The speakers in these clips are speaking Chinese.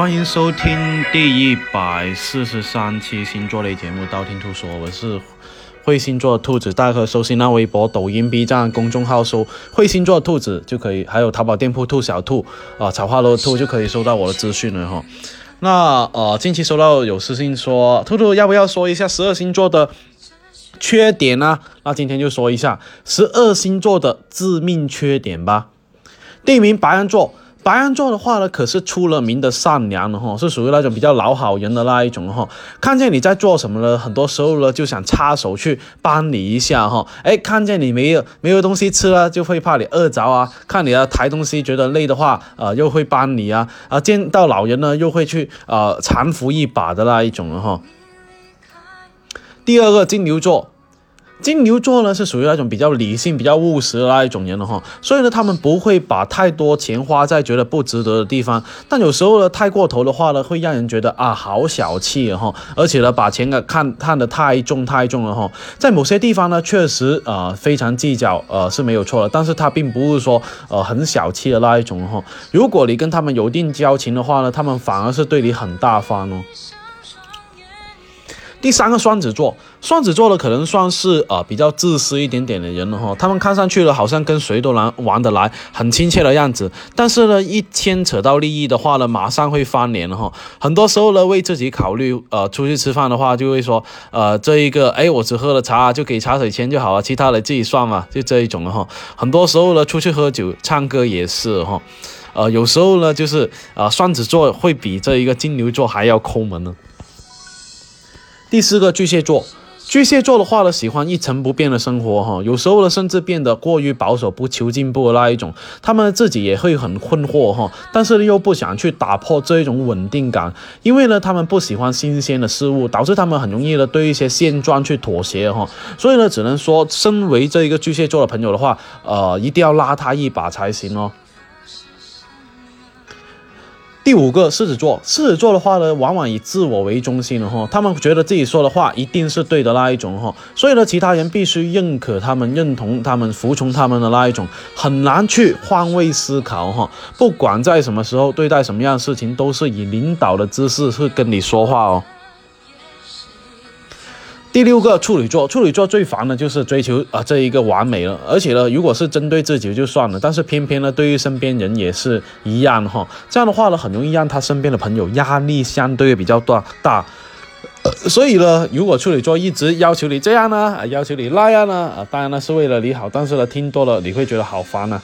欢迎收听第一百四十三期星座类节目《道听途说》，我是会星座的兔子，大家可搜新浪微博、抖音、B 站公众号搜“会星座的兔子”就可以，还有淘宝店铺“兔小兔”啊，草花楼兔就可以收到我的资讯了哈。那呃，近期收到有私信说，兔兔要不要说一下十二星座的缺点呢？那今天就说一下十二星座的致命缺点吧。第一名白羊座。白羊座的话呢，可是出了名的善良的哈，是属于那种比较老好人的那一种哈。看见你在做什么呢，很多时候呢就想插手去帮你一下哈。哎，看见你没有没有东西吃了，就会怕你饿着啊。看你要抬东西觉得累的话，呃，又会帮你啊。啊，见到老人呢，又会去呃搀扶一把的那一种哈。第二个金牛座。金牛座呢是属于那种比较理性、比较务实的那一种人了哈，所以呢，他们不会把太多钱花在觉得不值得的地方。但有时候呢，太过头的话呢，会让人觉得啊，好小气哈，而且呢，把钱给看看得太重太重了哈。在某些地方呢，确实啊非常计较，呃是没有错的，但是他并不是说呃很小气的那一种哈。如果你跟他们有一定交情的话呢，他们反而是对你很大方哦。第三个双子座，双子座的可能算是呃比较自私一点点的人了哈。他们看上去了好像跟谁都能玩得来，很亲切的样子。但是呢，一牵扯到利益的话呢，马上会翻脸哈。很多时候呢，为自己考虑，呃，出去吃饭的话，就会说，呃，这一个，哎，我只喝了茶，就给茶水钱就好了，其他的自己算嘛，就这一种了哈。很多时候呢，出去喝酒、唱歌也是哈。呃，有时候呢，就是啊，双子座会比这一个金牛座还要抠门呢。第四个巨蟹座，巨蟹座的话呢，喜欢一成不变的生活哈，有时候呢，甚至变得过于保守，不求进步的那一种。他们自己也会很困惑哈，但是又不想去打破这一种稳定感，因为呢，他们不喜欢新鲜的事物，导致他们很容易的对一些现状去妥协哈。所以呢，只能说，身为这一个巨蟹座的朋友的话，呃，一定要拉他一把才行哦。第五个狮子座，狮子座的话呢，往往以自我为中心的哈，他们觉得自己说的话一定是对的那一种哈，所以呢，其他人必须认可他们、认同他们、服从他们的那一种，很难去换位思考哈。不管在什么时候对待什么样的事情，都是以领导的姿势去跟你说话哦。第六个处女座，处女座最烦的就是追求啊这一个完美了，而且呢，如果是针对自己就算了，但是偏偏呢，对于身边人也是一样哈。这样的话呢，很容易让他身边的朋友压力相对比较大大。所以呢，如果处女座一直要求你这样呢，要求你那样呢，啊，当然呢是为了你好，但是呢，听多了你会觉得好烦呢。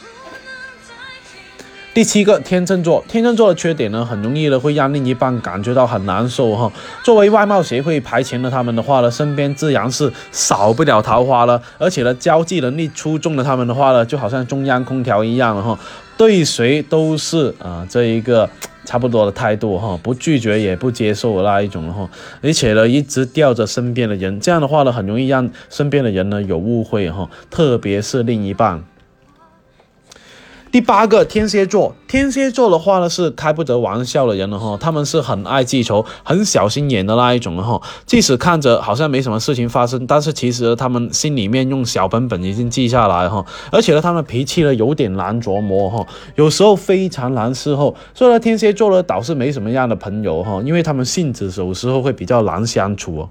第七个天秤座，天秤座的缺点呢，很容易的会让另一半感觉到很难受哈。作为外貌协会排前的他们的话呢，身边自然是少不了桃花了，而且呢，交际能力出众的他们的话呢，就好像中央空调一样哈，对谁都是啊这一个差不多的态度哈，不拒绝也不接受那一种哈，而且呢，一直吊着身边的人，这样的话呢，很容易让身边的人呢有误会哈，特别是另一半。第八个天蝎座，天蝎座的话呢是开不得玩笑的人了哈，他们是很爱记仇、很小心眼的那一种哈。即使看着好像没什么事情发生，但是其实他们心里面用小本本已经记下来哈。而且呢，他们脾气呢有点难琢磨哈，有时候非常难伺候。所以呢，天蝎座呢倒是没什么样的朋友哈，因为他们性子有时候会比较难相处哦。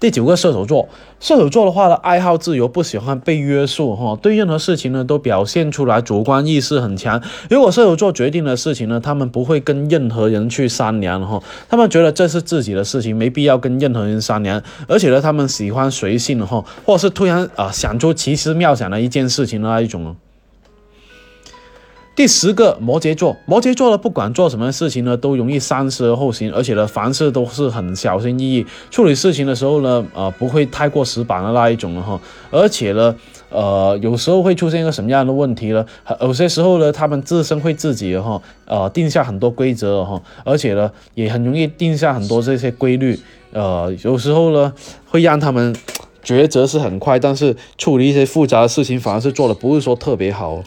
第九个射手座，射手座的话呢，爱好自由，不喜欢被约束哈，对任何事情呢都表现出来主观意识很强。如果射手座决定的事情呢，他们不会跟任何人去商量哈，他们觉得这是自己的事情，没必要跟任何人商量。而且呢，他们喜欢随性哈，或是突然啊想出奇思妙想的一件事情的那一种。第十个摩羯座，摩羯座呢，不管做什么事情呢，都容易三思而后行，而且呢，凡事都是很小心翼翼，处理事情的时候呢，呃，不会太过死板的那一种了哈。而且呢，呃，有时候会出现一个什么样的问题呢？有些时候呢，他们自身会自己哈，呃，定下很多规则哈，而且呢，也很容易定下很多这些规律，呃，有时候呢，会让他们抉择是很快，但是处理一些复杂的事情，反而是做的不是说特别好。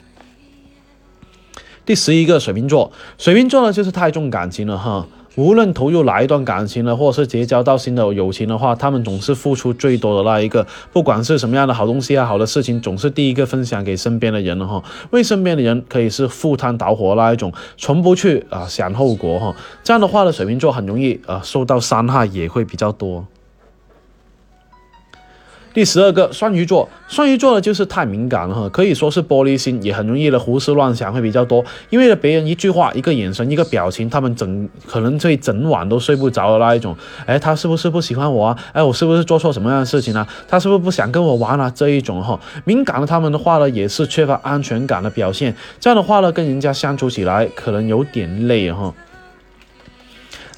第十一个水瓶座，水瓶座呢就是太重感情了哈。无论投入哪一段感情了，或者是结交到新的友情的话，他们总是付出最多的那一个。不管是什么样的好东西啊，好的事情，总是第一个分享给身边的人了哈。为身边的人可以是赴汤蹈火那一种，从不去啊想后果哈。这样的话呢，水瓶座很容易啊受到伤害也会比较多。第十二个双鱼座，双鱼座呢就是太敏感了，可以说是玻璃心，也很容易的胡思乱想会比较多。因为别人一句话、一个眼神、一个表情，他们整可能这整晚都睡不着的那一种。哎，他是不是不喜欢我啊？哎，我是不是做错什么样的事情啊？他是不是不想跟我玩啊？这一种哈，敏感的他们的话呢，也是缺乏安全感的表现。这样的话呢，跟人家相处起来可能有点累哈。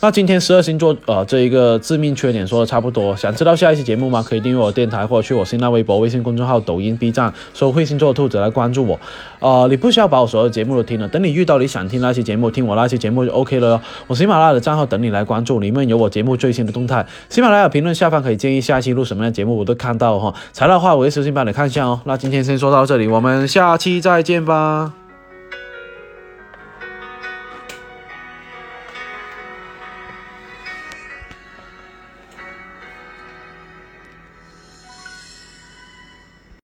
那今天十二星座，呃，这一个致命缺点说的差不多。想知道下一期节目吗？可以订阅我电台，或者去我新浪微博、微信公众号、抖音、B 站，搜“会星座兔子”来关注我。呃，你不需要把我所有节目都听了，等你遇到你想听那期节目，听我那期节目就 OK 了哟。我喜马拉雅的账号等你来关注，里面有我节目最新的动态。喜马拉雅评论下方可以建议下一期录什么样的节目，我都看到哈。材料的话，我会私信帮你看一下哦。那今天先说到这里，我们下期再见吧。